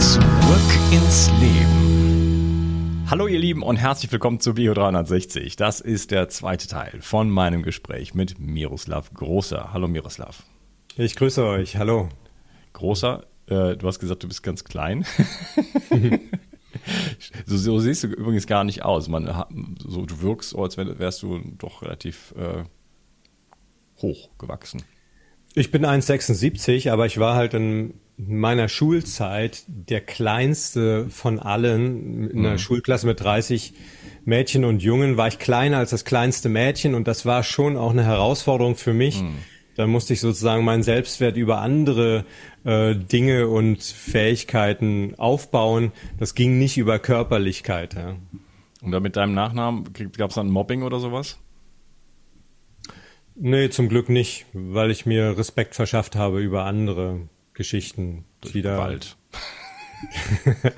Zurück ins Leben. Hallo ihr Lieben und herzlich willkommen zu Bio 360. Das ist der zweite Teil von meinem Gespräch mit Miroslav Großer. Hallo Miroslav. Ich grüße euch. Hallo. Großer, äh, du hast gesagt, du bist ganz klein. so, so, siehst du übrigens gar nicht aus. Man, so, du wirkst, als wärst du doch relativ äh, hoch gewachsen. Ich bin 1,76, aber ich war halt in meiner Schulzeit der kleinste von allen. In einer mhm. Schulklasse mit 30 Mädchen und Jungen war ich kleiner als das kleinste Mädchen und das war schon auch eine Herausforderung für mich. Mhm. Da musste ich sozusagen meinen Selbstwert über andere äh, Dinge und Fähigkeiten aufbauen. Das ging nicht über Körperlichkeit. Ja. Und da mit deinem Nachnamen gab es dann Mobbing oder sowas? Nee, zum Glück nicht, weil ich mir Respekt verschafft habe über andere. Geschichten, die da. Wald.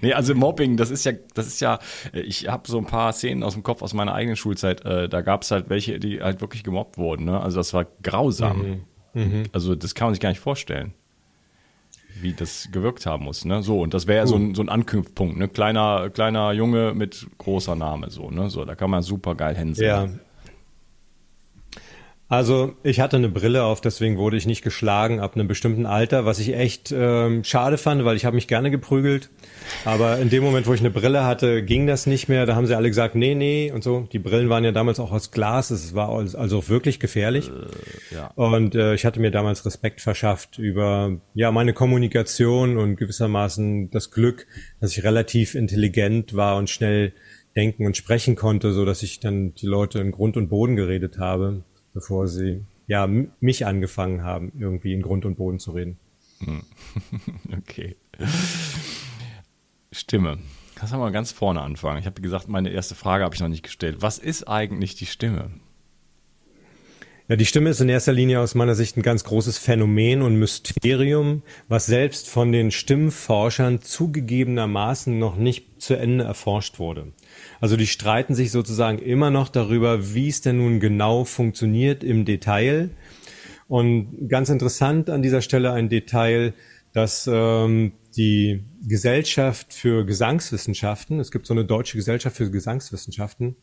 nee, also Mobbing, das ist ja, das ist ja, ich habe so ein paar Szenen aus dem Kopf aus meiner eigenen Schulzeit, äh, da gab es halt welche, die halt wirklich gemobbt wurden, ne? Also das war grausam. Mhm. Mhm. Also das kann man sich gar nicht vorstellen, wie das gewirkt haben muss, ne? So, und das wäre ja so ein, so ein Anknüpfpunkt, ne? Kleiner, kleiner Junge mit großer Name, so, ne? So, da kann man super geil hänseln. Ja, also ich hatte eine Brille auf, deswegen wurde ich nicht geschlagen ab einem bestimmten Alter, was ich echt ähm, schade fand, weil ich habe mich gerne geprügelt. Aber in dem Moment, wo ich eine Brille hatte, ging das nicht mehr. Da haben sie alle gesagt, nee, nee und so. Die Brillen waren ja damals auch aus Glas, es war also auch wirklich gefährlich. Äh, ja. Und äh, ich hatte mir damals Respekt verschafft über ja meine Kommunikation und gewissermaßen das Glück, dass ich relativ intelligent war und schnell denken und sprechen konnte, so dass ich dann die Leute in Grund und Boden geredet habe bevor sie ja mich angefangen haben, irgendwie in Grund und Boden zu reden. Hm. Okay. Stimme. Lass mal ganz vorne anfangen. Ich habe gesagt, meine erste Frage habe ich noch nicht gestellt. Was ist eigentlich die Stimme? Ja, die Stimme ist in erster Linie aus meiner Sicht ein ganz großes Phänomen und Mysterium, was selbst von den Stimmforschern zugegebenermaßen noch nicht zu Ende erforscht wurde. Also die streiten sich sozusagen immer noch darüber, wie es denn nun genau funktioniert im Detail. Und ganz interessant an dieser Stelle ein Detail, dass ähm, die Gesellschaft für Gesangswissenschaften, es gibt so eine deutsche Gesellschaft für Gesangswissenschaften,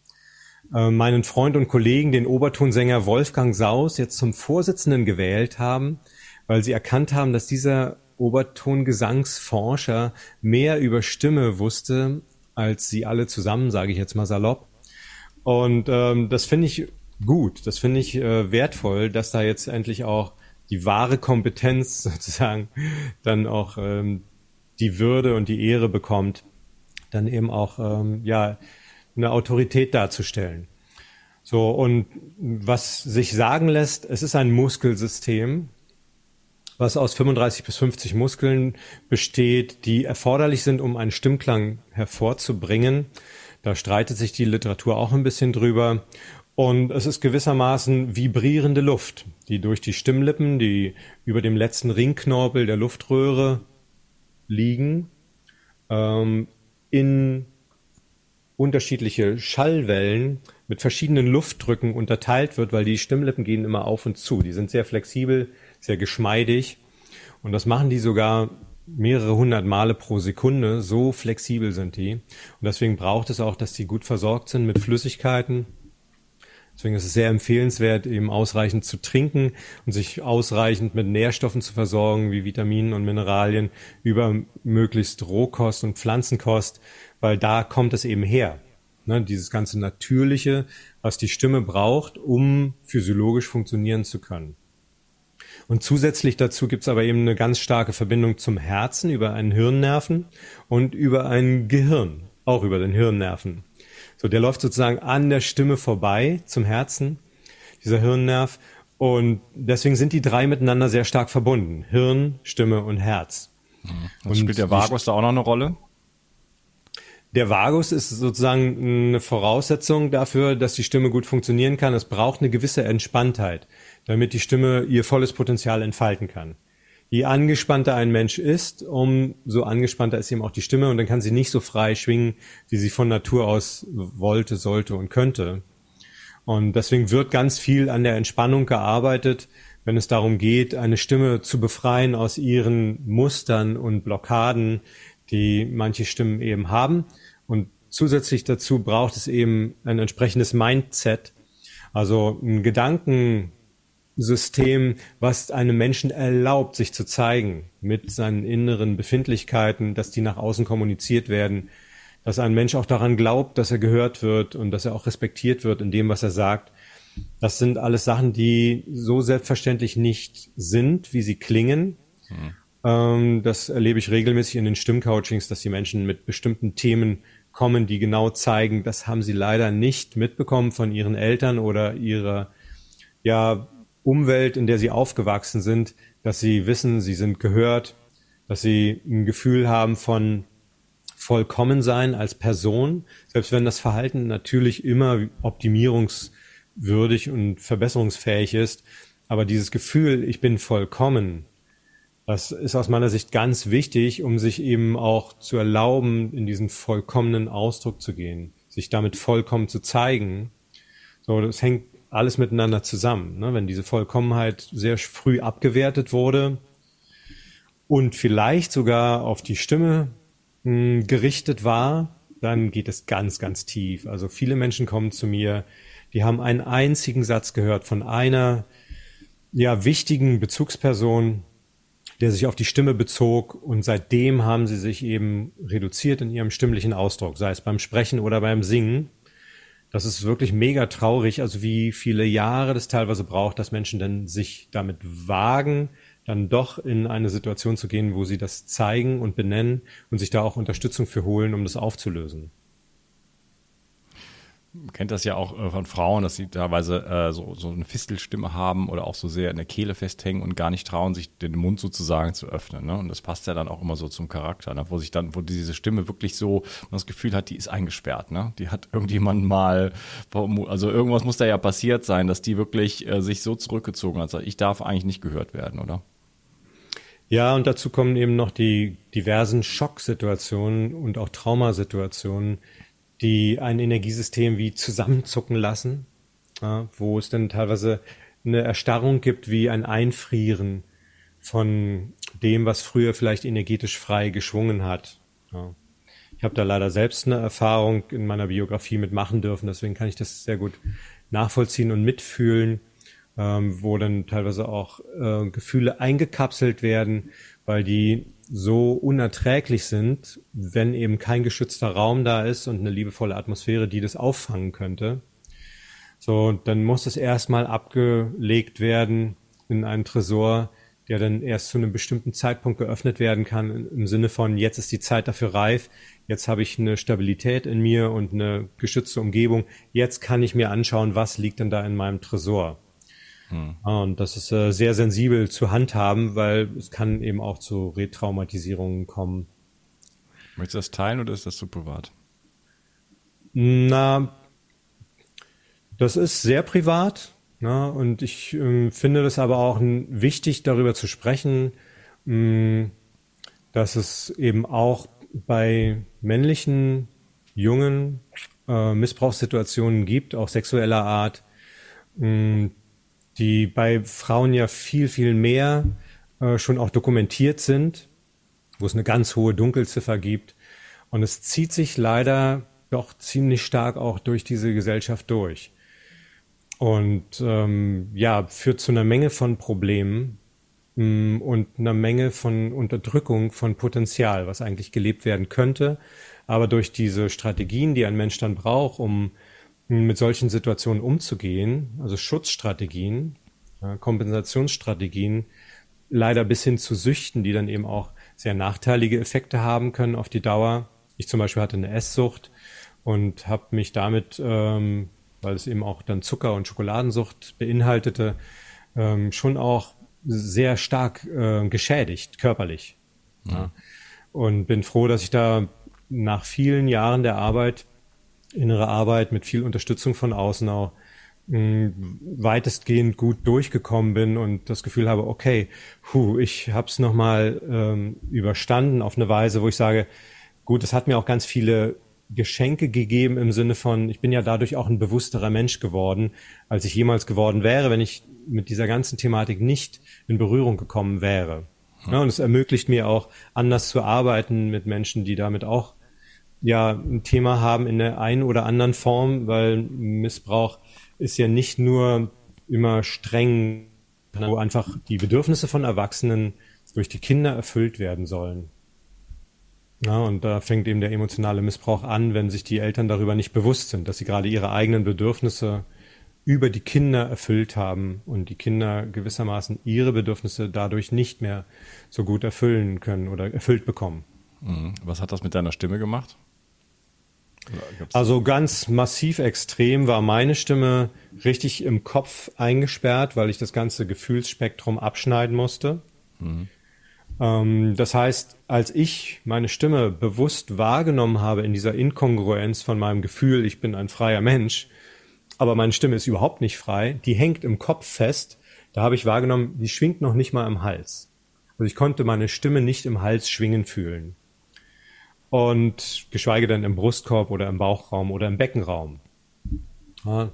äh, meinen Freund und Kollegen, den Obertonsänger Wolfgang Saus, jetzt zum Vorsitzenden gewählt haben, weil sie erkannt haben, dass dieser Obertongesangsforscher mehr über Stimme wusste als sie alle zusammen, sage ich jetzt mal salopp. Und ähm, das finde ich gut, das finde ich äh, wertvoll, dass da jetzt endlich auch die wahre Kompetenz sozusagen dann auch ähm, die Würde und die Ehre bekommt, dann eben auch ähm, ja eine Autorität darzustellen. So, und was sich sagen lässt, es ist ein Muskelsystem, was aus 35 bis 50 Muskeln besteht, die erforderlich sind, um einen Stimmklang hervorzubringen. Da streitet sich die Literatur auch ein bisschen drüber. Und es ist gewissermaßen vibrierende Luft, die durch die Stimmlippen, die über dem letzten Ringknorpel der Luftröhre liegen, ähm, in unterschiedliche Schallwellen mit verschiedenen Luftdrücken unterteilt wird, weil die Stimmlippen gehen immer auf und zu. Die sind sehr flexibel, sehr geschmeidig. Und das machen die sogar mehrere hundert Male pro Sekunde. So flexibel sind die. Und deswegen braucht es auch, dass die gut versorgt sind mit Flüssigkeiten. Deswegen ist es sehr empfehlenswert, eben ausreichend zu trinken und sich ausreichend mit Nährstoffen zu versorgen, wie Vitaminen und Mineralien, über möglichst Rohkost und Pflanzenkost, weil da kommt es eben her. Ne, dieses ganze Natürliche, was die Stimme braucht, um physiologisch funktionieren zu können. Und zusätzlich dazu gibt's aber eben eine ganz starke Verbindung zum Herzen über einen Hirnnerven und über ein Gehirn, auch über den Hirnnerven. So, der läuft sozusagen an der Stimme vorbei zum Herzen, dieser Hirnnerv. Und deswegen sind die drei miteinander sehr stark verbunden. Hirn, Stimme und Herz. Und, und spielt der Vagus da auch noch eine Rolle? Der Vagus ist sozusagen eine Voraussetzung dafür, dass die Stimme gut funktionieren kann. Es braucht eine gewisse Entspanntheit, damit die Stimme ihr volles Potenzial entfalten kann. Je angespannter ein Mensch ist, umso angespannter ist ihm auch die Stimme und dann kann sie nicht so frei schwingen, wie sie von Natur aus wollte, sollte und könnte. Und deswegen wird ganz viel an der Entspannung gearbeitet, wenn es darum geht, eine Stimme zu befreien aus ihren Mustern und Blockaden, die manche Stimmen eben haben. Und zusätzlich dazu braucht es eben ein entsprechendes Mindset, also ein Gedankensystem, was einem Menschen erlaubt, sich zu zeigen mit seinen inneren Befindlichkeiten, dass die nach außen kommuniziert werden, dass ein Mensch auch daran glaubt, dass er gehört wird und dass er auch respektiert wird in dem, was er sagt. Das sind alles Sachen, die so selbstverständlich nicht sind, wie sie klingen. Mhm. Ähm, das erlebe ich regelmäßig in den Stimmcoachings, dass die Menschen mit bestimmten Themen kommen, die genau zeigen, das haben sie leider nicht mitbekommen von ihren Eltern oder ihrer ja, Umwelt, in der sie aufgewachsen sind, dass sie wissen, sie sind gehört, dass sie ein Gefühl haben von Vollkommensein als Person, selbst wenn das Verhalten natürlich immer optimierungswürdig und verbesserungsfähig ist. Aber dieses Gefühl, ich bin vollkommen, das ist aus meiner Sicht ganz wichtig, um sich eben auch zu erlauben, in diesen vollkommenen Ausdruck zu gehen, sich damit vollkommen zu zeigen. So, das hängt alles miteinander zusammen. Ne? Wenn diese Vollkommenheit sehr früh abgewertet wurde und vielleicht sogar auf die Stimme mh, hm, gerichtet war, dann geht es ganz, ganz tief. Also viele Menschen kommen zu mir, die haben einen einzigen Satz gehört von einer ja wichtigen Bezugsperson, der sich auf die Stimme bezog und seitdem haben sie sich eben reduziert in ihrem stimmlichen Ausdruck, sei es beim Sprechen oder beim Singen. Das ist wirklich mega traurig, also wie viele Jahre das teilweise braucht, dass Menschen dann sich damit wagen, dann doch in eine Situation zu gehen, wo sie das zeigen und benennen und sich da auch Unterstützung für holen, um das aufzulösen kennt das ja auch äh, von Frauen, dass sie teilweise äh, so, so eine Fistelstimme haben oder auch so sehr in der Kehle festhängen und gar nicht trauen, sich den Mund sozusagen zu öffnen. Ne? Und das passt ja dann auch immer so zum Charakter, ne? wo sich dann, wo diese Stimme wirklich so, man das Gefühl hat, die ist eingesperrt. Ne? Die hat irgendjemand mal, also irgendwas muss da ja passiert sein, dass die wirklich äh, sich so zurückgezogen hat. Ich darf eigentlich nicht gehört werden, oder? Ja, und dazu kommen eben noch die diversen Schocksituationen und auch Traumasituationen, die ein Energiesystem wie zusammenzucken lassen, ja, wo es dann teilweise eine Erstarrung gibt wie ein Einfrieren von dem, was früher vielleicht energetisch frei geschwungen hat. Ja. Ich habe da leider selbst eine Erfahrung in meiner Biografie mitmachen dürfen, deswegen kann ich das sehr gut nachvollziehen und mitfühlen, ähm, wo dann teilweise auch äh, Gefühle eingekapselt werden, weil die so unerträglich sind, wenn eben kein geschützter Raum da ist und eine liebevolle Atmosphäre, die das auffangen könnte. So, dann muss es erstmal abgelegt werden in einen Tresor, der dann erst zu einem bestimmten Zeitpunkt geöffnet werden kann, im Sinne von, jetzt ist die Zeit dafür reif, jetzt habe ich eine Stabilität in mir und eine geschützte Umgebung, jetzt kann ich mir anschauen, was liegt denn da in meinem Tresor. Hm. Und das ist äh, sehr sensibel zu handhaben, weil es kann eben auch zu Retraumatisierungen kommen. Möchtest du das teilen oder ist das zu privat? Na, das ist sehr privat. Na, und ich äh, finde das aber auch wichtig, darüber zu sprechen, mh, mm, dass es eben auch bei männlichen, jungen äh, Missbrauchssituationen gibt, auch sexueller Art, mh, mm, die bei Frauen ja viel, viel mehr äh, schon auch dokumentiert sind, wo es eine ganz hohe Dunkelziffer gibt. Und es zieht sich leider doch ziemlich stark auch durch diese Gesellschaft durch. Und ähm, ja, führt zu einer Menge von Problemen mh, mm, und einer Menge von Unterdrückung von Potenzial, was eigentlich gelebt werden könnte. Aber durch diese Strategien, die ein Mensch dann braucht, um mit solchen Situationen umzugehen, also Schutzstrategien, Kompensationsstrategien, leider bis hin zu Süchten, die dann eben auch sehr nachteilige Effekte haben können auf die Dauer. Ich zum Beispiel hatte eine Esssucht und habe mich damit, ähm, weil es eben auch dann Zucker- und Schokoladensucht beinhaltete, ähm, schon auch sehr stark äh, geschädigt, körperlich. Ja. Ja. Und bin froh, dass ich da nach vielen Jahren der Arbeit innere Arbeit mit viel Unterstützung von außen auch mh, mm, weitestgehend gut durchgekommen bin und das Gefühl habe, okay, hu, ich habe es nochmal ähm, überstanden auf eine Weise, wo ich sage, gut, es hat mir auch ganz viele Geschenke gegeben im Sinne von, ich bin ja dadurch auch ein bewussterer Mensch geworden, als ich jemals geworden wäre, wenn ich mit dieser ganzen Thematik nicht in Berührung gekommen wäre. Ja, und es ermöglicht mir auch, anders zu arbeiten mit Menschen, die damit auch ja ein Thema haben in der einen oder anderen Form, weil Missbrauch ist ja nicht nur immer streng, wo einfach die Bedürfnisse von Erwachsenen durch die Kinder erfüllt werden sollen. Ja, und da fängt eben der emotionale Missbrauch an, wenn sich die Eltern darüber nicht bewusst sind, dass sie gerade ihre eigenen Bedürfnisse über die Kinder erfüllt haben und die Kinder gewissermaßen ihre Bedürfnisse dadurch nicht mehr so gut erfüllen können oder erfüllt bekommen. Mhm. Was hat das mit deiner Stimme gemacht? Also ganz massiv extrem war meine Stimme richtig im Kopf eingesperrt, weil ich das ganze Gefühlsspektrum abschneiden musste. Mhm. Ähm, das heißt, als ich meine Stimme bewusst wahrgenommen habe in dieser Inkongruenz von meinem Gefühl, ich bin ein freier Mensch, aber meine Stimme ist überhaupt nicht frei, die hängt im Kopf fest, da habe ich wahrgenommen, die schwingt noch nicht mal im Hals. Also ich konnte meine Stimme nicht im Hals schwingen fühlen und geschweige denn im Brustkorb oder im Bauchraum oder im Beckenraum. Ja,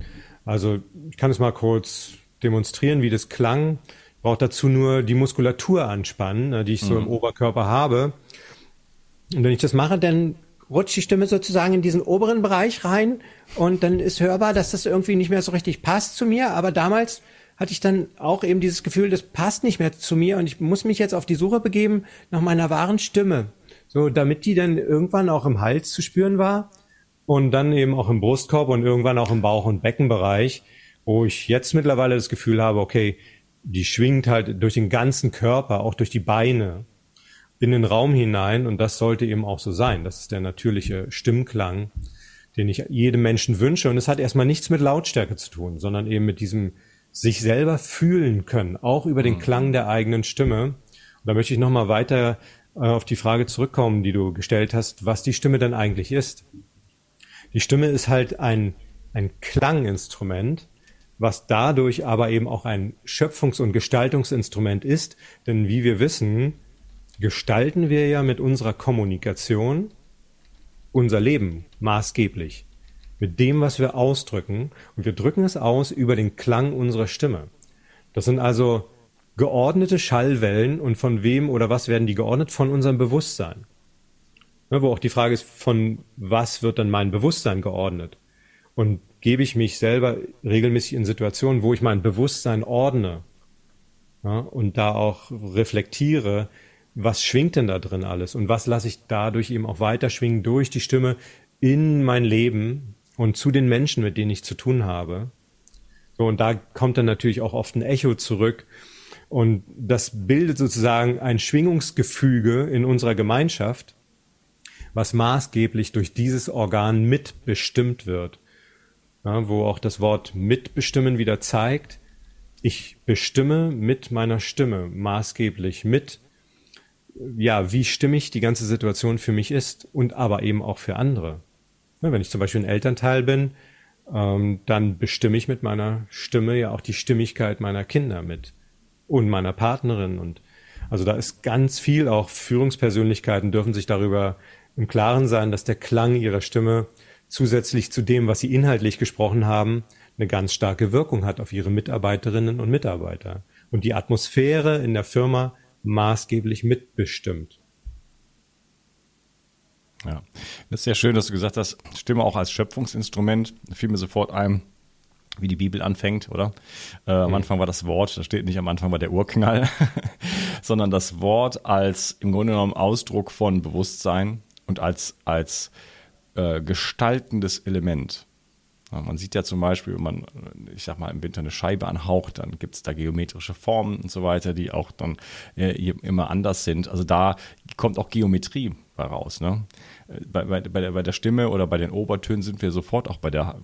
also ich kann es mal kurz demonstrieren, wie das klang. Ich brauche dazu nur die Muskulatur anspannen, ne, die ich so mhm. im Oberkörper habe. Und wenn ich das mache, dann rutscht die Stimme sozusagen in diesen oberen Bereich rein und dann ist hörbar, dass das irgendwie nicht mehr so richtig passt zu mir. Aber damals hatte ich dann auch eben dieses Gefühl, das passt nicht mehr zu mir und ich muss mich jetzt auf die Suche begeben nach meiner wahren Stimme. So, damit die dann irgendwann auch im Hals zu spüren war und dann eben auch im Brustkorb und irgendwann auch im Bauch- und Beckenbereich, wo ich jetzt mittlerweile das Gefühl habe, okay, die schwingt halt durch den ganzen Körper, auch durch die Beine in den Raum hinein und das sollte eben auch so sein. Das ist der natürliche Stimmklang, den ich jedem Menschen wünsche und es hat erstmal nichts mit Lautstärke zu tun, sondern eben mit diesem sich selber fühlen können, auch über den mhm. Klang der eigenen Stimme. Und da möchte ich nochmal weiter auf die Frage zurückkommen, die du gestellt hast, was die Stimme denn eigentlich ist. Die Stimme ist halt ein, ein Klanginstrument, was dadurch aber eben auch ein Schöpfungs- und Gestaltungsinstrument ist. Denn wie wir wissen, gestalten wir ja mit unserer Kommunikation unser Leben maßgeblich. Mit dem, was wir ausdrücken. Und wir drücken es aus über den Klang unserer Stimme. Das sind also geordnete Schallwellen und von wem oder was werden die geordnet? Von unserem Bewusstsein. Ja, wo auch die Frage ist, von was wird dann mein Bewusstsein geordnet? Und gebe ich mich selber regelmäßig in Situationen, wo ich mein Bewusstsein ordne ja, und da auch reflektiere, was schwingt denn da drin alles und was lasse ich dadurch eben auch weiter schwingen durch die Stimme in mein Leben und zu den Menschen, mit denen ich zu tun habe. So, und da kommt dann natürlich auch oft ein Echo zurück Und das bildet sozusagen ein Schwingungsgefüge in unserer Gemeinschaft, was maßgeblich durch dieses Organ mitbestimmt wird. Ja, wo auch das Wort mitbestimmen wieder zeigt, ich bestimme mit meiner Stimme maßgeblich mit, ja, wie stimmig die ganze Situation für mich ist und aber eben auch für andere. Ja, wenn ich zum Beispiel ein Elternteil bin, ähm, dann bestimme ich mit meiner Stimme ja auch die Stimmigkeit meiner Kinder mit und meiner Partnerin und also da ist ganz viel, auch Führungspersönlichkeiten dürfen sich darüber im Klaren sein, dass der Klang ihrer Stimme zusätzlich zu dem, was sie inhaltlich gesprochen haben, eine ganz starke Wirkung hat auf ihre Mitarbeiterinnen und Mitarbeiter und die Atmosphäre in der Firma maßgeblich mitbestimmt. Ja, das ist sehr schön, dass du gesagt hast, Stimme auch als Schöpfungsinstrument. Da fiel mir sofort ein, wie die Bibel anfängt, oder? Äh, am mhm. Anfang war das Wort, da steht nicht am Anfang war der Urknall, sondern das Wort als im Grunde genommen Ausdruck von Bewusstsein und als, als äh, gestaltendes Element. Ja, man sieht ja zum Beispiel, wenn man, ich sag mal, im Winter eine Scheibe anhaucht, dann gibt es da geometrische Formen und so weiter, die auch dann äh, immer anders sind. Also da kommt auch Geometrie raus. Ne? Bei, bei, bei, der, bei der Stimme oder bei den Obertönen sind wir sofort auch bei der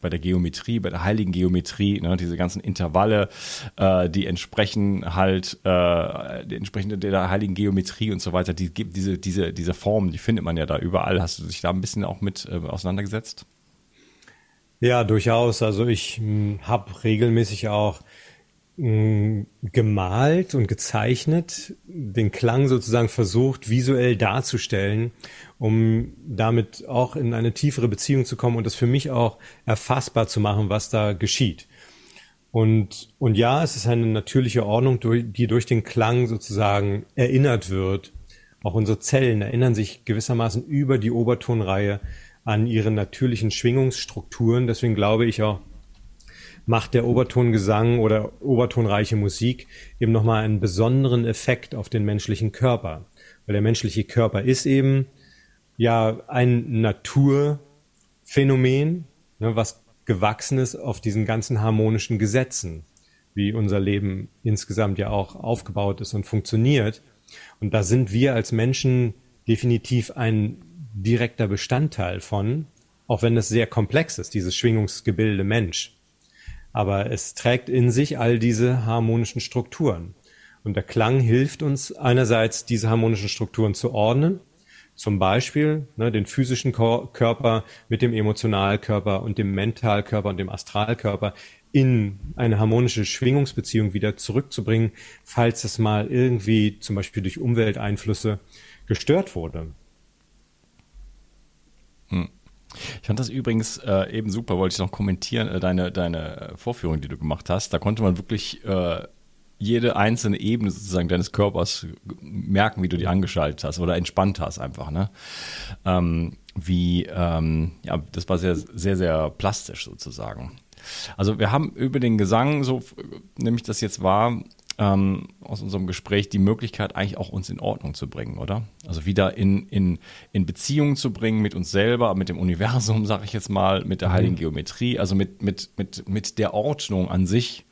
bei der Geometrie, bei der heiligen Geometrie, ne, diese ganzen Intervalle, äh, die entsprechen halt, äh, die entsprechen der heiligen Geometrie und so weiter, die diese, diese, diese Formen, die findet man ja da überall. Hast du dich da ein bisschen auch mit äh, auseinandergesetzt? Ja, durchaus. Also ich hm, habe regelmäßig auch hm, gemalt und gezeichnet, den Klang sozusagen versucht visuell darzustellen, um damit auch in eine tiefere Beziehung zu kommen und das für mich auch erfassbar zu machen, was da geschieht. Und, und ja, es ist eine natürliche Ordnung, die durch den Klang sozusagen erinnert wird. Auch unsere Zellen erinnern sich gewissermaßen über die Obertonreihe an ihre natürlichen Schwingungsstrukturen. Deswegen glaube ich auch, macht der Obertongesang oder obertonreiche Musik eben nochmal einen besonderen Effekt auf den menschlichen Körper. Weil der menschliche Körper ist eben ja ein Naturphänomen, ne, was gewachsen ist auf diesen ganzen harmonischen Gesetzen, wie unser Leben insgesamt ja auch aufgebaut ist und funktioniert. Und da sind wir als Menschen definitiv ein direkter Bestandteil von, auch wenn es sehr komplex ist, dieses Schwingungsgebilde Mensch. Aber es trägt in sich all diese harmonischen Strukturen. Und der Klang hilft uns einerseits, diese harmonischen Strukturen zu ordnen, zum Beispiel ne, den physischen Körper mit dem Emotionalkörper und dem Mentalkörper und dem Astralkörper in eine harmonische Schwingungsbeziehung wieder zurückzubringen, falls es mal irgendwie zum Beispiel durch Umwelteinflüsse gestört wurde. Hm. Ich fand das übrigens äh, eben super, wollte ich noch kommentieren, äh, deine, deine Vorführung, die du gemacht hast. Da konnte man wirklich äh, jede einzelne Ebene sozusagen deines Körpers merken, wie du die angeschaltet hast oder entspannt hast einfach. Ne? Ähm, wie, ähm, ja, das war sehr, sehr, sehr plastisch sozusagen. Also wir haben über den Gesang, so nämlich das jetzt war, ähm, aus unserem Gespräch die Möglichkeit, eigentlich auch uns in Ordnung zu bringen, oder? Also wieder in, in, in Beziehung zu bringen mit uns selber, mit dem Universum, sag ich jetzt mal, mit der heiligen mhm. Geometrie, also mit, mit, mit, mit der Ordnung an sich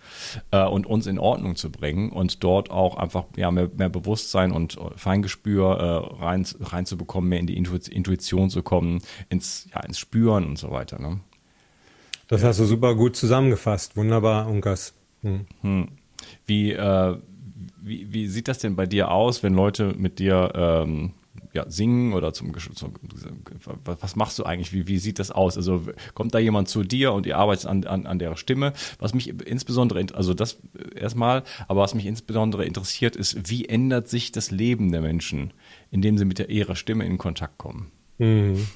äh, und uns in Ordnung zu bringen und dort auch einfach ja, mehr, mehr Bewusstsein und Feingespür äh, rein, reinzubekommen, mehr in die Intuition zu kommen, ins, ja, ins Spüren und so weiter. Ne? Das hast du super gut zusammengefasst. Wunderbar, Unkas. Hm. Hm. Wie, äh, wie, wie sieht das denn bei dir aus, wenn Leute mit dir ähm, ja, singen oder zum, zum, was machst du eigentlich? Wie, wie sieht das aus? Also kommt da jemand zu dir und ihr arbeitet an, an, an der Stimme? Was mich insbesondere, also das erstmal, aber was mich insbesondere interessiert, ist, wie ändert sich das Leben der Menschen, indem sie mit der, ihrer Stimme in Kontakt kommen? Mhm.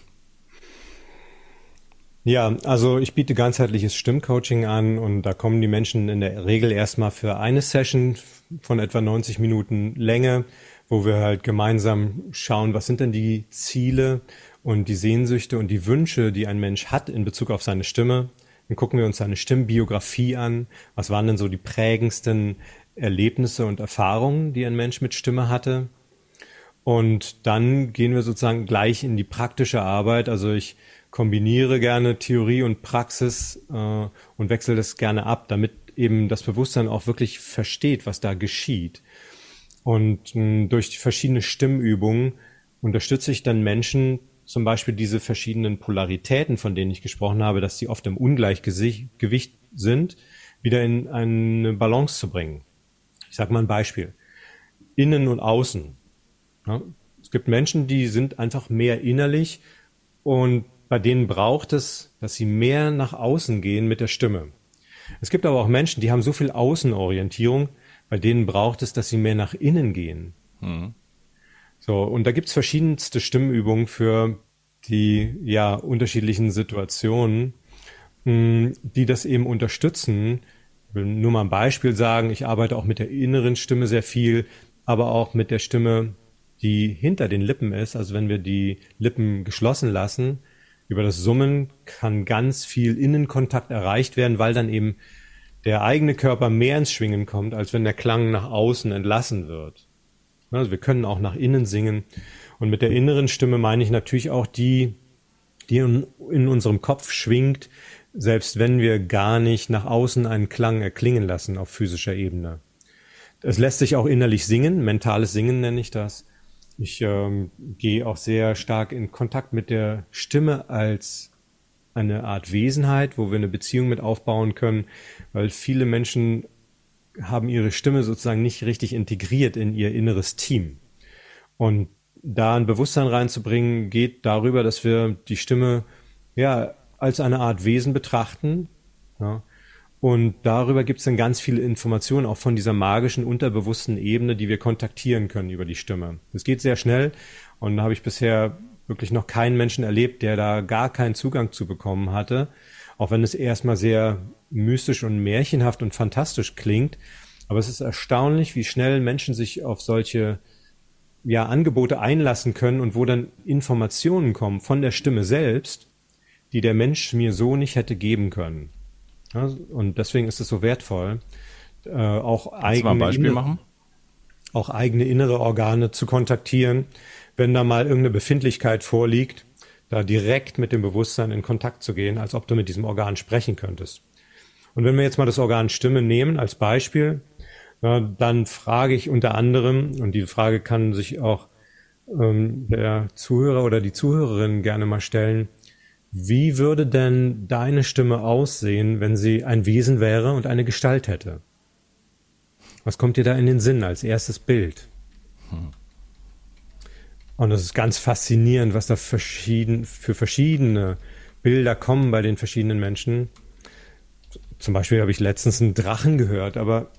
Ja, also ich biete ganzheitliches Stimmcoaching an und da kommen die Menschen in der Regel erstmal für eine Session von etwa 90 Minuten Länge, wo wir halt gemeinsam schauen, was sind denn die Ziele und die Sehnsüchte und die Wünsche, die ein Mensch hat in Bezug auf seine Stimme. Dann gucken wir uns seine Stimmbiografie an. Was waren denn so die prägendsten Erlebnisse und Erfahrungen, die ein Mensch mit Stimme hatte? Und dann gehen wir sozusagen gleich in die praktische Arbeit. Also ich kombiniere gerne Theorie und Praxis äh, und wechsle das gerne ab, damit eben das Bewusstsein auch wirklich versteht, was da geschieht. Und mh, hm, durch verschiedene Stimmübungen unterstütze ich dann Menschen, zum Beispiel diese verschiedenen Polaritäten, von denen ich gesprochen habe, dass sie oft im Ungleichgewicht sind, wieder in eine Balance zu bringen. Ich sage mal ein Beispiel. Innen und Außen. Ja, es gibt Menschen, die sind einfach mehr innerlich und bei denen braucht es, dass sie mehr nach außen gehen mit der Stimme. Es gibt aber auch Menschen, die haben so viel Außenorientierung, bei denen braucht es, dass sie mehr nach innen gehen. Mhm. So, und da gibt's verschiedenste Stimmübungen für die ja unterschiedlichen Situationen, hm, die das eben unterstützen. Ich will nur mal ein Beispiel sagen, ich arbeite auch mit der inneren Stimme sehr viel, aber auch mit der Stimme, die hinter den Lippen ist. Also wenn wir die Lippen geschlossen lassen, über das Summen kann ganz viel Innenkontakt erreicht werden, weil dann eben der eigene Körper mehr ins Schwingen kommt, als wenn der Klang nach außen entlassen wird. Also wir können auch nach innen singen. Und mit der inneren Stimme meine ich natürlich auch die, die in, in unserem Kopf schwingt, selbst wenn wir gar nicht nach außen einen Klang erklingen lassen auf physischer Ebene. Es lässt sich auch innerlich singen, mentales Singen nenne ich das. Ich ähm, gehe auch sehr stark in Kontakt mit der Stimme als eine Art Wesenheit, wo wir eine Beziehung mit aufbauen können, weil viele Menschen haben ihre Stimme sozusagen nicht richtig integriert in ihr inneres Team. Und da ein Bewusstsein reinzubringen, geht darüber, dass wir die Stimme ja als eine Art Wesen betrachten. Ja, und darüber gibt es dann ganz viele Informationen, auch von dieser magischen, unterbewussten Ebene, die wir kontaktieren können über die Stimme. Es geht sehr schnell und da habe ich bisher wirklich noch keinen Menschen erlebt, der da gar keinen Zugang zu bekommen hatte. Auch wenn es erstmal sehr mystisch und märchenhaft und fantastisch klingt. Aber es ist erstaunlich, wie schnell Menschen sich auf solche ja, Angebote einlassen können und wo dann Informationen kommen von der Stimme selbst, die der Mensch mir so nicht hätte geben können. Ja, und deswegen ist es so wertvoll, äh, auch eigene, innere, auch eigene innere Organe zu kontaktieren, wenn da mal irgendeine Befindlichkeit vorliegt da direkt mit dem Bewusstsein in Kontakt zu gehen, als ob du mit diesem Organ sprechen könntest. Und wenn wir jetzt mal das Organ Stimme nehmen als Beispiel, dann frage ich unter anderem, und die Frage kann sich auch ähm, der Zuhörer oder die Zuhörerin gerne mal stellen, wie würde denn deine Stimme aussehen, wenn sie ein Wesen wäre und eine Gestalt hätte? Was kommt dir da in den Sinn als erstes Bild? Hm. Und es ist ganz faszinierend, was da verschieden, für verschiedene Bilder kommen bei den verschiedenen Menschen. Zum Beispiel habe ich letztens einen Drachen gehört, aber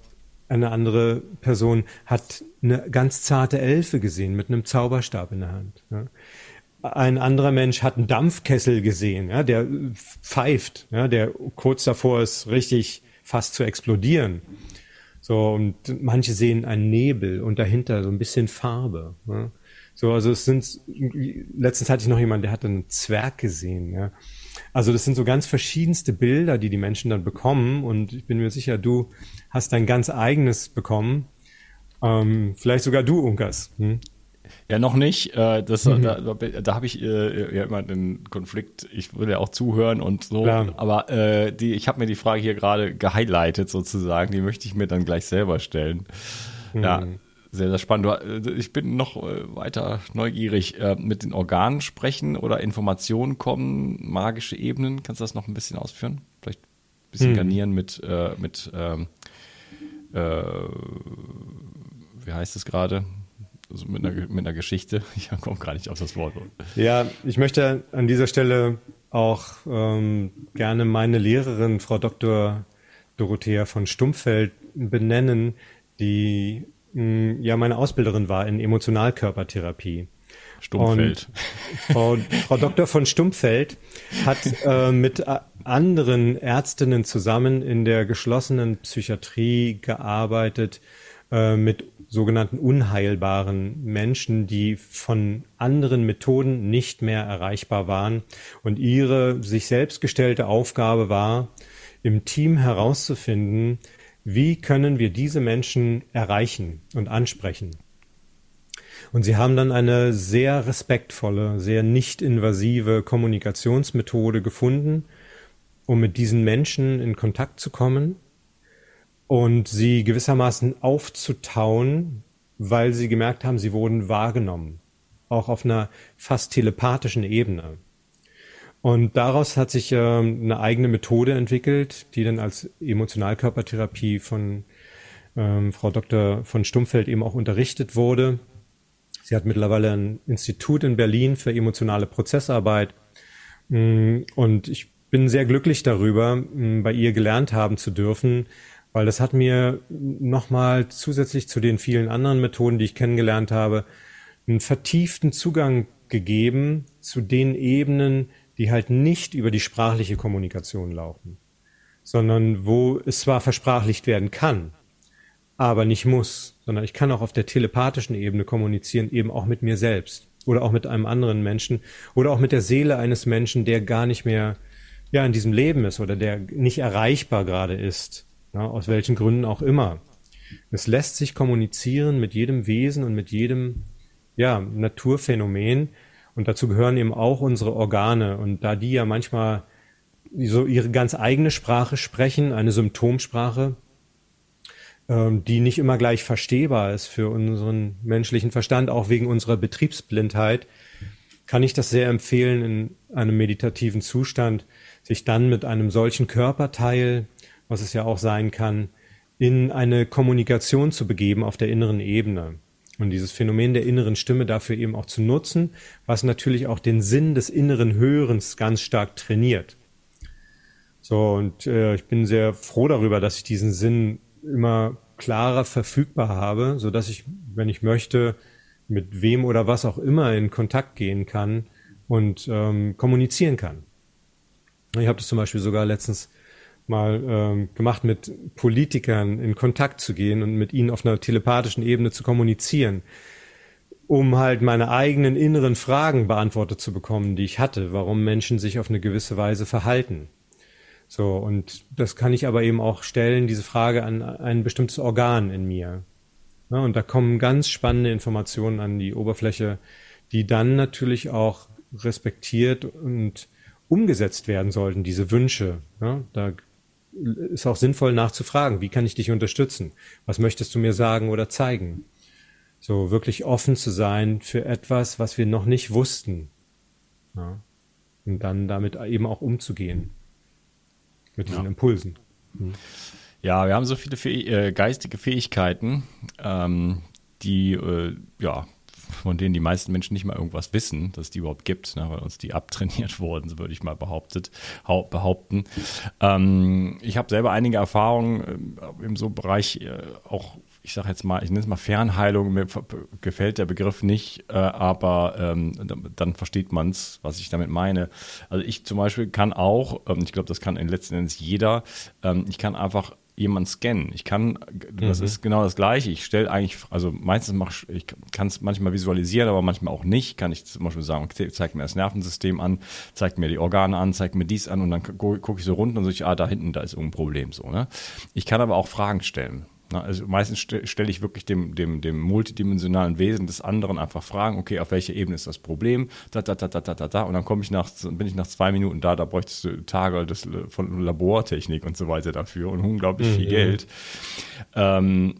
eine andere Person hat eine ganz zarte Elfe gesehen mit einem Zauberstab in der Hand. Ja. Ein anderer Mensch hat einen Dampfkessel gesehen, ja, der pfeift, ja, der kurz davor ist, richtig fast zu explodieren. So, und manche sehen einen Nebel und dahinter so ein bisschen Farbe. Ja. So, also es sind, letztens hatte ich noch jemanden, der hat einen Zwerg gesehen, ja. Also das sind so ganz verschiedenste Bilder, die die Menschen dann bekommen und ich bin mir sicher, du hast dein ganz eigenes bekommen. Ähm, vielleicht sogar du, Unkas. Hm? Ja, noch nicht. Äh, das, mhm. Da, da, da habe ich äh, ja immer den Konflikt. Ich würde ja auch zuhören und so. Klar. Aber äh, die, ich habe mir die Frage hier gerade gehighlightet sozusagen. Die möchte ich mir dann gleich selber stellen. Mhm. Ja, sehr, sehr spannend. Äh, ich bin noch äh, weiter neugierig. Äh, mit den Organen sprechen oder Informationen kommen, magische Ebenen. Kannst du das noch ein bisschen ausführen? Vielleicht ein bisschen hm. garnieren mit, mit ähm, äh, wie heißt es gerade? Also mit, einer, mit einer Geschichte. Ich komme gar nicht auf das Wort. Ja, ich möchte an dieser Stelle auch ähm, gerne meine Lehrerin, Frau Dr. Dorothea von Stumpfeld, benennen, die ja meine Ausbilderin war in Emotionalkörpertherapie. Stumpfeld. Frau, Frau Dr. von Stumpfeld hat äh, mit anderen Ärztinnen zusammen in der geschlossenen Psychiatrie gearbeitet, äh, mit sogenannten unheilbaren Menschen, die von anderen Methoden nicht mehr erreichbar waren. Und ihre sich selbst gestellte Aufgabe war, im Team herauszufinden, wie können wir diese Menschen erreichen und ansprechen? Und sie haben dann eine sehr respektvolle, sehr nicht invasive Kommunikationsmethode gefunden, um mit diesen Menschen in Kontakt zu kommen. und sie gewissermaßen aufzutauen, weil sie gemerkt haben, sie wurden wahrgenommen, auch auf einer fast telepathischen Ebene. Und daraus hat sich äh, eine eigene Methode entwickelt, die dann als Emotionalkörpertherapie von ähm, Frau Dr. von Stummfeld eben auch unterrichtet wurde. Sie hat mittlerweile ein Institut in Berlin für emotionale Prozessarbeit. Mm, und ich bin sehr glücklich darüber, mm, bei ihr gelernt haben zu dürfen, weil das hat mir nochmal zusätzlich zu den vielen anderen Methoden, die ich kennengelernt habe, einen vertieften Zugang gegeben zu den Ebenen, die halt nicht über die sprachliche Kommunikation laufen, sondern wo es zwar versprachlicht werden kann, aber nicht muss, sondern ich kann auch auf der telepathischen Ebene kommunizieren, eben auch mit mir selbst oder auch mit einem anderen Menschen oder auch mit der Seele eines Menschen, der gar nicht mehr ja in diesem Leben ist oder der nicht erreichbar gerade ist, ja, aus welchen Gründen auch immer. Es lässt sich kommunizieren mit jedem Wesen und mit jedem ja, Naturphänomen und dazu gehören eben auch unsere Organe und da die ja manchmal so ihre ganz eigene Sprache sprechen, eine Symptomsprache, ähm, die nicht immer gleich verstehbar ist für unseren menschlichen Verstand, auch wegen unserer Betriebsblindheit, kann ich das sehr empfehlen, in einem meditativen Zustand sich dann mit einem solchen Körperteil, was es ja auch sein kann, in eine Kommunikation zu begeben auf der inneren Ebene. Und dieses Phänomen der inneren Stimme dafür eben auch zu nutzen, was natürlich auch den Sinn des inneren Hörens ganz stark trainiert. So, und äh, ich bin sehr froh darüber, dass ich diesen Sinn immer klarer verfügbar habe, so dass ich, wenn ich möchte, mit wem oder was auch immer in Kontakt gehen kann und ähm, kommunizieren kann. Ich habe das zum Beispiel sogar letztens mal ähm, gemacht, mit Politikern in Kontakt zu gehen und mit ihnen auf einer telepathischen Ebene zu kommunizieren, um halt meine eigenen inneren Fragen beantwortet zu bekommen, die ich hatte, warum Menschen sich auf eine gewisse Weise verhalten. So, und das kann ich aber eben auch stellen, diese Frage an ein bestimmtes Organ in mir. Ja, und da kommen ganz spannende Informationen an die Oberfläche, die dann natürlich auch respektiert und umgesetzt werden sollten, diese Wünsche. Ja, da ist auch sinnvoll nachzufragen, wie kann ich dich unterstützen? Was möchtest du mir sagen oder zeigen? So wirklich offen zu sein für etwas, was wir noch nicht wussten. Ja, und dann damit eben auch umzugehen mit diesen ja. Impulsen. Mhm. Ja, wir haben so viele Fäh äh, geistige Fähigkeiten, ähm, die äh, ja von denen die meisten Menschen nicht mal irgendwas wissen, dass es die überhaupt gibt, ne, weil uns die abtrainiert wurden, so würde ich mal behauptet, behaupten. Ähm, ich habe selber einige Erfahrungen äh, im so Bereich äh, auch ich sage jetzt mal, ich nenne es mal Fernheilung, mir gefällt der Begriff nicht, äh, aber ähm, dann versteht man es, was ich damit meine. Also ich zum Beispiel kann auch, ähm, ich glaube, das kann in letzten Endes jeder, ähm, ich kann einfach jemanden scannen. Ich kann, das mhm. ist genau das Gleiche. Ich stelle eigentlich, also meistens mache ich, kann es manchmal visualisieren, aber manchmal auch nicht. Kann ich zum Beispiel sagen, okay, zeigt mir das Nervensystem an, zeigt mir die Organe an, zeigt mir dies an und dann gucke ich so runter und so, ah, da hinten, da ist irgendein Problem so. Ne? Ich kann aber auch Fragen stellen. Also meistens stelle ich wirklich dem, dem, dem multidimensionalen Wesen des anderen einfach Fragen, okay, auf welcher Ebene ist das Problem? Da, da, da, da, da, da, da. Und dann komme ich nach, bin ich nach zwei Minuten da, da bräuchtest du Tage des, von Labortechnik und so weiter dafür und unglaublich mhm. viel Geld. Ähm,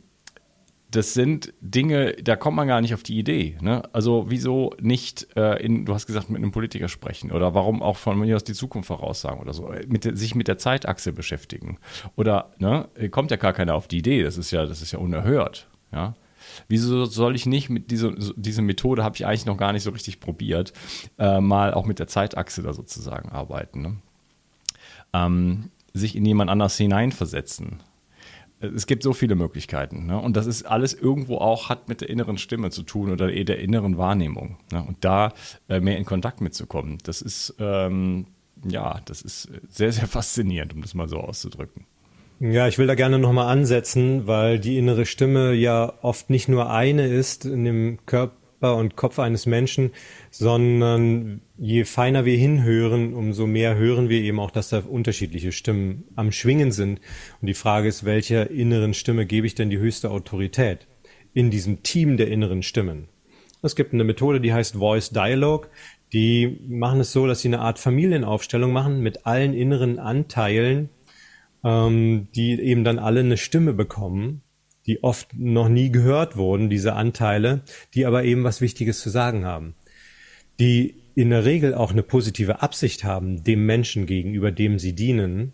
das sind Dinge, da kommt man gar nicht auf die Idee. Ne? Also wieso nicht, äh, in, du hast gesagt, mit einem Politiker sprechen oder warum auch von mir aus die Zukunft voraussagen oder so, mit der, sich mit der Zeitachse beschäftigen. Oder ne, kommt ja gar keiner auf die Idee, das ist ja, das ist ja unerhört. Ja? Wieso soll ich nicht mit dieser diese Methode, habe ich eigentlich noch gar nicht so richtig probiert, äh, mal auch mit der Zeitachse da sozusagen arbeiten. Ne? Ähm, sich in jemand anders hineinversetzen es gibt so viele Möglichkeiten. Ne? Und das ist alles irgendwo auch, hat mit der inneren Stimme zu tun oder der inneren Wahrnehmung. Ne? Und da äh, mehr in Kontakt mitzukommen, das ist, ähm, ja, das ist sehr, sehr faszinierend, um das mal so auszudrücken. Ja, ich will da gerne nochmal ansetzen, weil die innere Stimme ja oft nicht nur eine ist in dem Körper, Körper und Kopf eines Menschen, sondern je feiner wir hinhören, umso mehr hören wir eben auch, dass da unterschiedliche Stimmen am Schwingen sind. Und die Frage ist, welcher inneren Stimme gebe ich denn die höchste Autorität in diesem Team der inneren Stimmen? Es gibt eine Methode, die heißt Voice Dialogue. Die machen es so, dass sie eine Art Familienaufstellung machen mit allen inneren Anteilen ähm, die eben dann alle eine Stimme bekommen, die oft noch nie gehört wurden, diese Anteile, die aber eben was Wichtiges zu sagen haben. Die in der Regel auch eine positive Absicht haben dem Menschen gegenüber, dem sie dienen,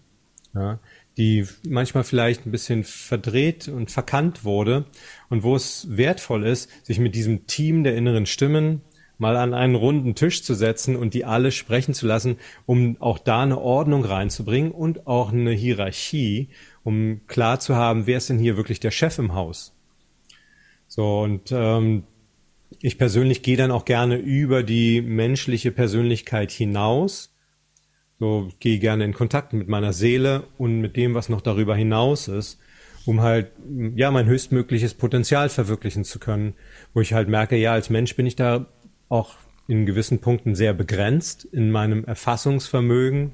ja, die manchmal vielleicht ein bisschen verdreht und verkannt wurde und wo es wertvoll ist, sich mit diesem Team der inneren Stimmen mal an einen runden Tisch zu setzen und die alle sprechen zu lassen, um auch da eine Ordnung reinzubringen und auch eine Hierarchie, um klar zu haben, wer ist denn hier wirklich der Chef im Haus. So, und ähm, ich persönlich gehe dann auch gerne über die menschliche Persönlichkeit hinaus. So, gehe gerne in Kontakt mit meiner Seele und mit dem, was noch darüber hinaus ist, um halt, ja, mein höchstmögliches Potenzial verwirklichen zu können, wo ich halt merke, ja, als Mensch bin ich da auch in gewissen Punkten sehr begrenzt in meinem Erfassungsvermögen,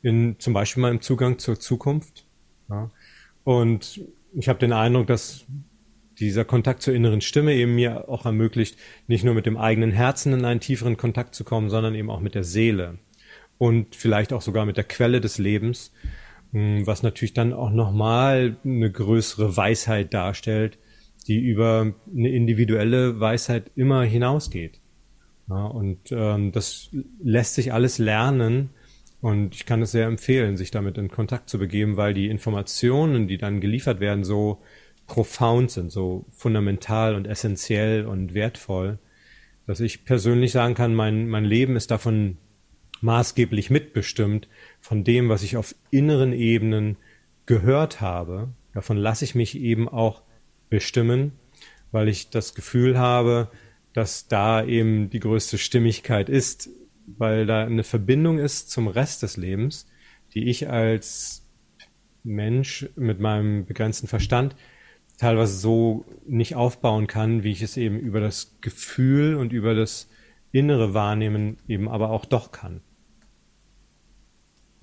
in zum Beispiel meinem Zugang zur Zukunft. Ja. Und ich habe den Eindruck, dass dieser Kontakt zur inneren Stimme eben mir auch ermöglicht, nicht nur mit dem eigenen Herzen in einen tieferen Kontakt zu kommen, sondern eben auch mit der Seele und vielleicht auch sogar mit der Quelle des Lebens, hm, was natürlich dann auch nochmal eine größere Weisheit darstellt, die über eine individuelle Weisheit immer hinausgeht. Ja, und ähm, das lässt sich alles lernen. Und ich kann es sehr empfehlen, sich damit in Kontakt zu begeben, weil die Informationen, die dann geliefert werden, so profound sind, so fundamental und essentiell und wertvoll, dass ich persönlich sagen kann, mein, mein Leben ist davon maßgeblich mitbestimmt, von dem, was ich auf inneren Ebenen gehört habe. Davon lasse ich mich eben auch bestimmen, weil ich das Gefühl habe, dass da eben die größte Stimmigkeit ist, weil da eine Verbindung ist zum Rest des Lebens, die ich als Mensch mit meinem begrenzten Verstand teilweise so nicht aufbauen kann, wie ich es eben über das Gefühl und über das innere Wahrnehmen eben aber auch doch kann.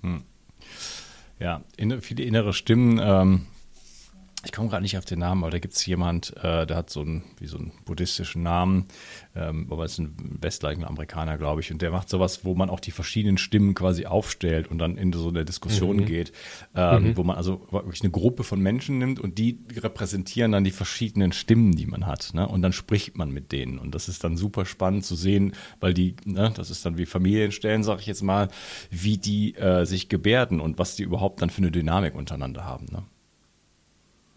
Hm. Ja, in, viele innere Stimmen ähm, ich komme gerade nicht auf den Namen, aber da gibt es jemand, äh, der hat so einen, wie so einen buddhistischen Namen, ähm, aber ist ein westlicher Amerikaner, glaube ich, und der macht sowas, wo man auch die verschiedenen Stimmen quasi aufstellt und dann in so eine Diskussion mhm. geht, ähm, mhm. wo man also wirklich eine Gruppe von Menschen nimmt und die repräsentieren dann die verschiedenen Stimmen, die man hat, ne? und dann spricht man mit denen und das ist dann super spannend zu sehen, weil die, ne, das ist dann wie Familienstellen, sage ich jetzt mal, wie die äh, sich gebärden und was die überhaupt dann für eine Dynamik untereinander haben. Ne?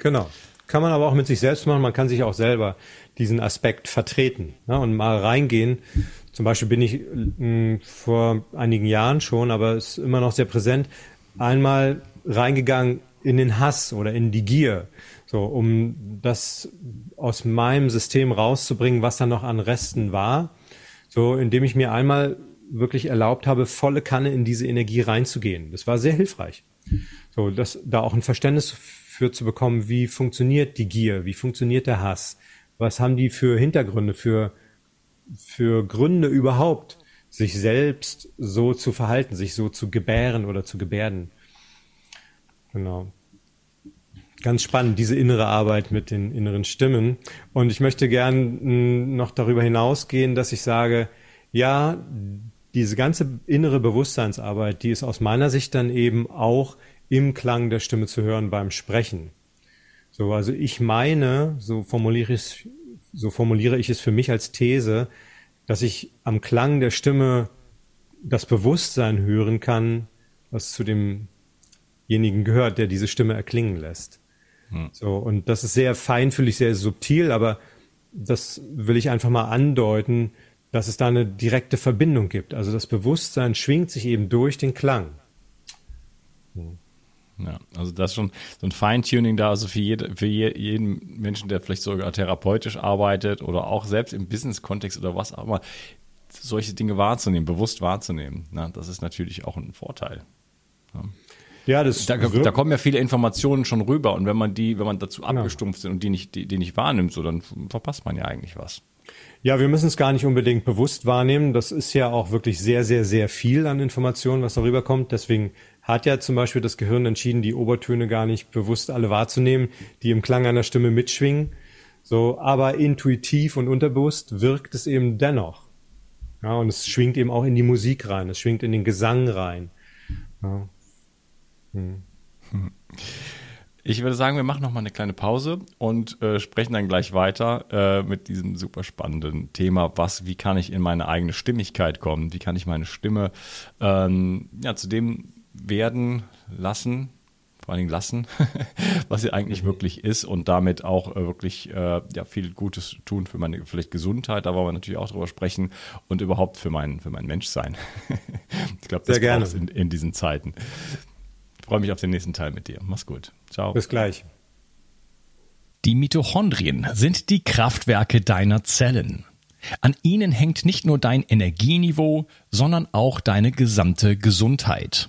Genau. Kann man aber auch mit sich selbst machen. Man kann sich auch selber diesen Aspekt vertreten ne, und mal reingehen. Zum Beispiel bin ich mh, hm, vor einigen Jahren schon, aber ist immer noch sehr präsent, einmal reingegangen in den Hass oder in die Gier, so um das aus meinem System rauszubringen, was da noch an Resten war, so indem ich mir einmal wirklich erlaubt habe, volle Kanne in diese Energie reinzugehen. Das war sehr hilfreich. So, dass da auch ein Verständnis für zu bekommen, wie funktioniert die Gier, wie funktioniert der Hass, was haben die für Hintergründe, für, für Gründe überhaupt, sich selbst so zu verhalten, sich so zu gebären oder zu gebärden. Genau. Ganz spannend, diese innere Arbeit mit den inneren Stimmen. Und ich möchte gern noch darüber hinausgehen, dass ich sage, ja, diese ganze innere Bewusstseinsarbeit, die ist aus meiner Sicht dann eben auch im Klang der Stimme zu hören beim Sprechen. So, also ich meine, so formuliere ich, so formuliere ich es für mich als These, dass ich am Klang der Stimme das Bewusstsein hören kann, was zu demjenigen gehört, der diese Stimme erklingen lässt. Hm. So, und das ist sehr feinfühlig, sehr subtil, aber das will ich einfach mal andeuten, dass es da eine direkte Verbindung gibt. Also das Bewusstsein schwingt sich eben durch den Klang. Hm. Ja, also das ist schon so ein Feintuning da, also für, jede, für je, jeden Menschen, der vielleicht sogar therapeutisch arbeitet oder auch selbst im Business-Kontext oder was auch immer, solche Dinge wahrzunehmen, bewusst wahrzunehmen. Ne? Das ist natürlich auch ein Vorteil. Ja. Ja, das da, da, kommen ja viele Informationen schon rüber und wenn man die, wenn man dazu abgestumpft sind und die nicht, die, die nicht wahrnimmt, so dann verpasst man ja eigentlich was. Ja, wir müssen es gar nicht unbedingt bewusst wahrnehmen. Das ist ja auch wirklich sehr, sehr, sehr viel an Informationen, was darüber kommt. Deswegen hat ja zum Beispiel das Gehirn entschieden, die Obertöne gar nicht bewusst alle wahrzunehmen, die im Klang einer Stimme mitschwingen. So, aber intuitiv und unterbewusst wirkt es eben dennoch. Ja, und es schwingt eben auch in die Musik rein, es schwingt in den Gesang rein. Ja. Hm. Ich würde sagen, wir machen noch mal eine kleine Pause und äh, sprechen dann gleich weiter äh, mit diesem super spannenden Thema. Was, wie kann ich in meine eigene Stimmigkeit kommen? Wie kann ich meine Stimme ähm, ja, zu dem werden lassen, vor allen Dingen lassen, was sie eigentlich wirklich ist und damit auch äh, wirklich äh, ja, viel Gutes tun für meine vielleicht Gesundheit, da wollen wir natürlich auch drüber sprechen und überhaupt für mein, für mein Menschsein. ich glaube, das Sehr braucht in, in diesen Zeiten. Ich freue mich auf den nächsten Teil mit dir. Mach's gut. Ciao. Bis gleich. Die Mitochondrien sind die Kraftwerke deiner Zellen. An ihnen hängt nicht nur dein Energieniveau, sondern auch deine gesamte Gesundheit.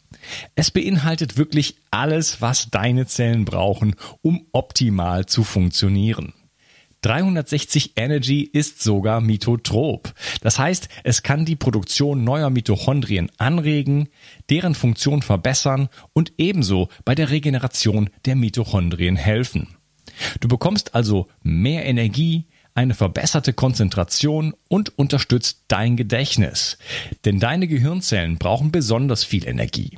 Es beinhaltet wirklich alles, was deine Zellen brauchen, um optimal zu funktionieren. 360 Energy ist sogar mitotrop. Das heißt, es kann die Produktion neuer Mitochondrien anregen, deren Funktion verbessern und ebenso bei der Regeneration der Mitochondrien helfen. Du bekommst also mehr Energie, eine verbesserte Konzentration und unterstützt dein Gedächtnis. Denn deine Gehirnzellen brauchen besonders viel Energie.